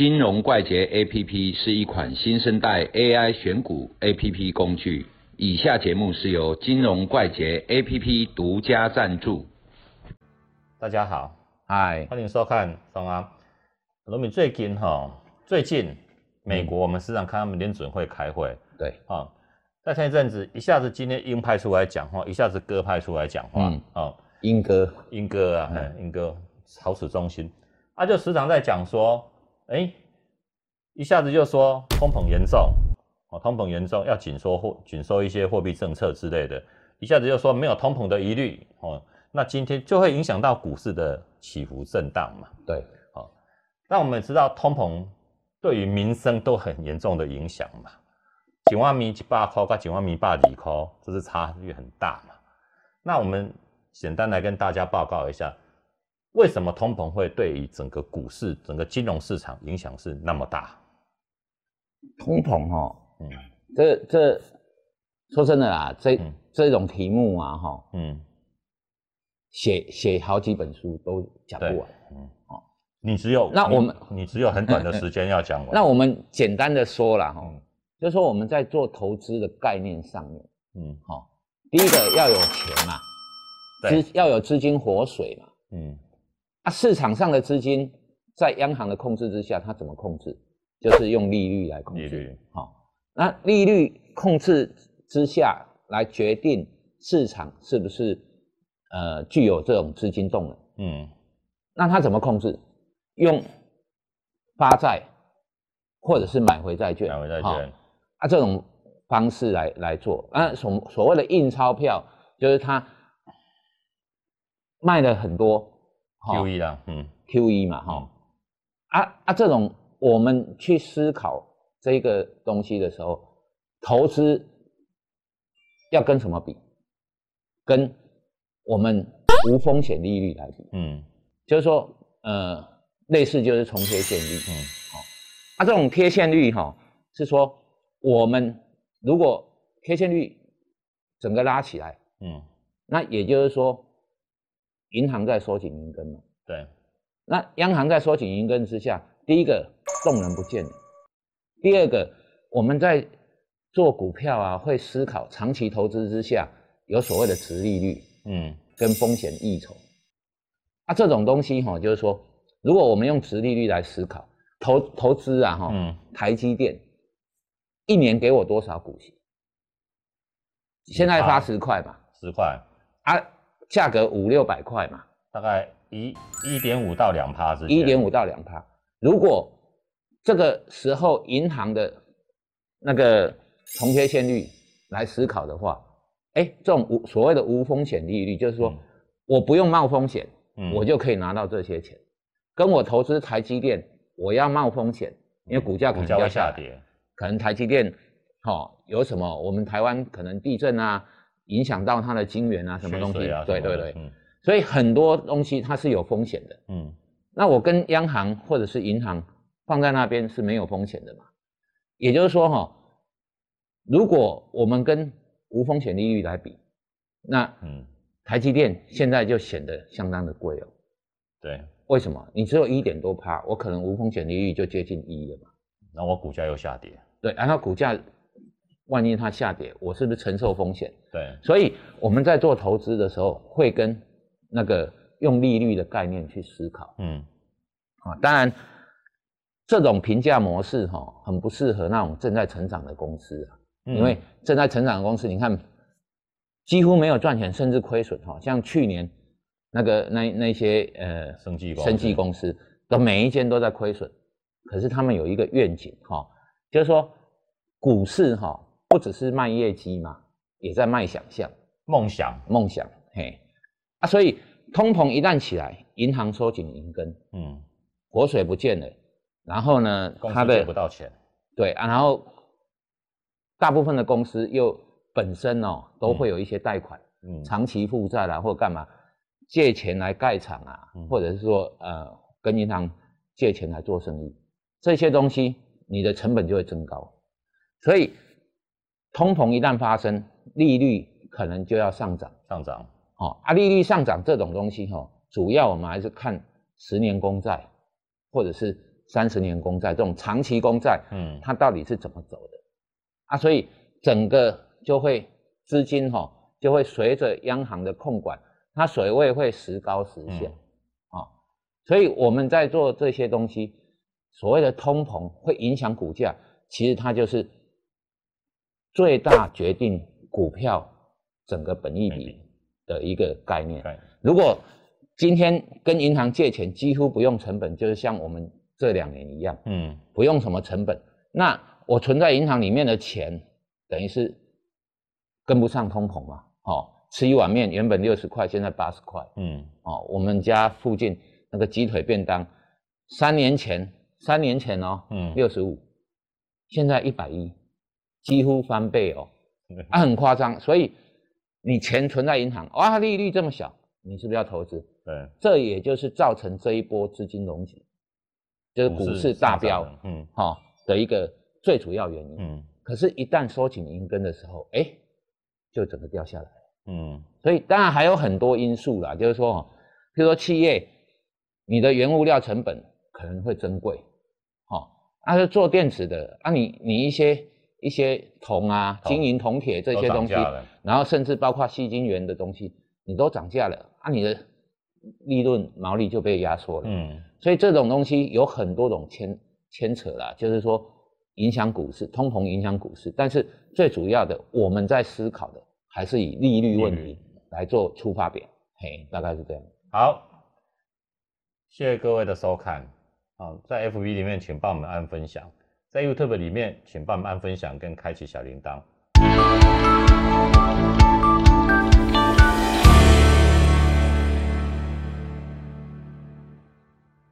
金融怪杰 APP 是一款新生代 AI 选股 APP 工具。以下节目是由金融怪杰 APP 独家赞助。大家好，嗨，欢迎收看双安。罗米最近哈，最近美国我们时常看他们联准会开会，对，啊，在前一阵子一下子今天鹰派出来讲话，一下子鸽派出来讲话，嗯。哦，英哥，鹰哥啊，嗯，鹰哥好使中心，他就时常在讲说，哎，一下子就说通膨严重，哦，通膨严重要紧缩货紧缩一些货币政策之类的，一下子就说没有通膨的疑虑，哦，那今天就会影响到股市的起伏震荡嘛。对，哦那我们知道通膨对于民生都很严重的影响嘛，几万米几百块跟几万米八几块，这是差距很大嘛。那我们简单来跟大家报告一下，为什么通膨会对于整个股市、整个金融市场影响是那么大？通膨哈，嗯这这说真的啦，这、嗯这种题目啊哈，嗯，写写好几本书都讲不完。，嗯你只有那我们你只有很短的时间要讲完。那我们简单的说了哈，嗯就是说我们在做投资的概念上面，嗯好，第一个要有钱嘛，对资要有资金活水嘛。嗯啊，市场上的资金在央行的控制之下，它怎么控制？就是用利率来控制。利率好、那利率控制之下来决定市场是不是呃具有这种资金动能。嗯那它怎么控制？用发债或者是买回债券，买回债好券啊这种方式来来做。啊，所所谓的印钞票，就是它卖了很多好 Q E 啦，嗯。QE 嘛，哈、啊啊，这种我们去思考这个东西的时候，投资要跟什么比？跟我们无风险利率来比，嗯。就是说，呃，类似就是重贴现率，嗯。好。啊，这种贴现率哈、是说我们如果贴现率整个拉起来，嗯，那也就是说，银行在收紧银根嘛。对，那央行在收紧银根之下，第一个动能不见了，第二个我们在做股票啊，会思考长期投资之下有所谓的值利率嗯。跟风险溢酬啊，这种东西哈、就是说，如果我们用值利率来思考投投资啊哈、嗯。台积电一年给我多少股息？现在发十块嘛，十块。啊，价格五六百块嘛，大概一一点五到两趴之间，一点五到两趴。如果这个时候银行的那个重贴现率来思考的话，哎，这种无所谓的无风险利率，就是说、嗯。我不用冒风险，嗯。我就可以拿到这些钱。跟我投资台积电，我要冒风险，因为股价可能要下跌，可能台积电，哦，有什么我们台湾可能地震啊，影响到它的晶圆啊，什么东西，对对对，嗯所以很多东西它是有风险的。嗯那我跟央行或者是银行放在那边是没有风险的嘛？也就是说哈、如果我们跟无风险利率来比，那嗯，台积电现在就显得相当的贵哦。对，为什么？你只有一点多趴，我可能无风险利率就接近一了嘛。那我股价又下跌，对，然后股价万一它下跌，我是不是承受风险？对，所以我们在做投资的时候，会跟那个用利率的概念去思考。嗯啊，当然，这种评价模式哈、很不适合那种正在成长的公司啊，嗯因为正在成长的公司，你看几乎没有赚钱，甚至亏损哈、像去年那个那那些呃生技公司生技公司，的每一间都在亏损，可是他们有一个愿景哈、就是说股市哈、不只是卖业绩嘛，也在卖想象。梦想，梦想，嘿，啊，所以通膨一旦起来，银行收紧银根，嗯，活水不见了，然后呢，它公司借不到钱，对啊，然后大部分的公司又本身哦都会有一些贷款，嗯。长期负债啦，或干嘛借钱来盖厂啊，嗯。或者是说呃跟银行借钱来做生意，这些东西你的成本就会增高，所以通膨一旦发生，利率可能就要上涨。上涨，哦，啊，利率上涨这种东西哈、哦，主要我们还是看十年公债或者是三十年公债这种长期公债，嗯，它到底是怎么走的啊？所以整个就会资金哈、就会随着央行的控管，它水位会时高时下嗯啊、所以我们在做这些东西，所谓的通膨会影响股价，其实它就是最大决定股票整个本益比的一个概念。对，如果今天跟银行借钱几乎不用成本，就是像我们这两年一样，嗯，不用什么成本，那我存在银行里面的钱，等于是跟不上通膨嘛。哦，吃一碗面原本六十块，现在八十块。嗯，哦，我们家附近那个鸡腿便当，三年前三年前哦，嗯六十五，现在一百一，几乎翻倍哦，嗯啊，很夸张。所以你钱存在银行，哇，利率这么小，你是不是要投资？对，这也就是造成这一波资金融挤，就是股市大飙，嗯哈、哦、的一个最主要原因。嗯可是，一旦收紧银根的时候，哎，就整个掉下来。嗯所以当然还有很多因素啦，就是说，譬如说企业你的原物料成本可能会增贵，哦，那、是做电池的啊你，你一些一些铜啊、金银、铜铁这些东西，然后甚至包括细金、元的东西，你都涨价了啊，你的利润毛利就被压缩了。嗯所以这种东西有很多种牵牵扯啦，就是说影响股市，通膨影响股市，但是最主要的我们在思考的还是以利率问题来做出发点，嘿，大概是这样。好，谢谢各位的收看。啊，在 FB 里面请帮我们按分享，在 YouTube 里面请帮忙分享跟开启小铃铛。